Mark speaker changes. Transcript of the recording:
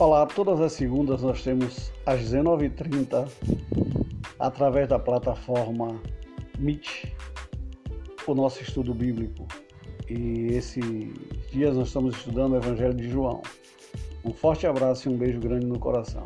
Speaker 1: Olá, todas as segundas nós temos às 19h30, através da plataforma Meet, o nosso estudo bíblico. E esses dias nós estamos estudando o Evangelho de João. Um forte abraço e um beijo grande no coração.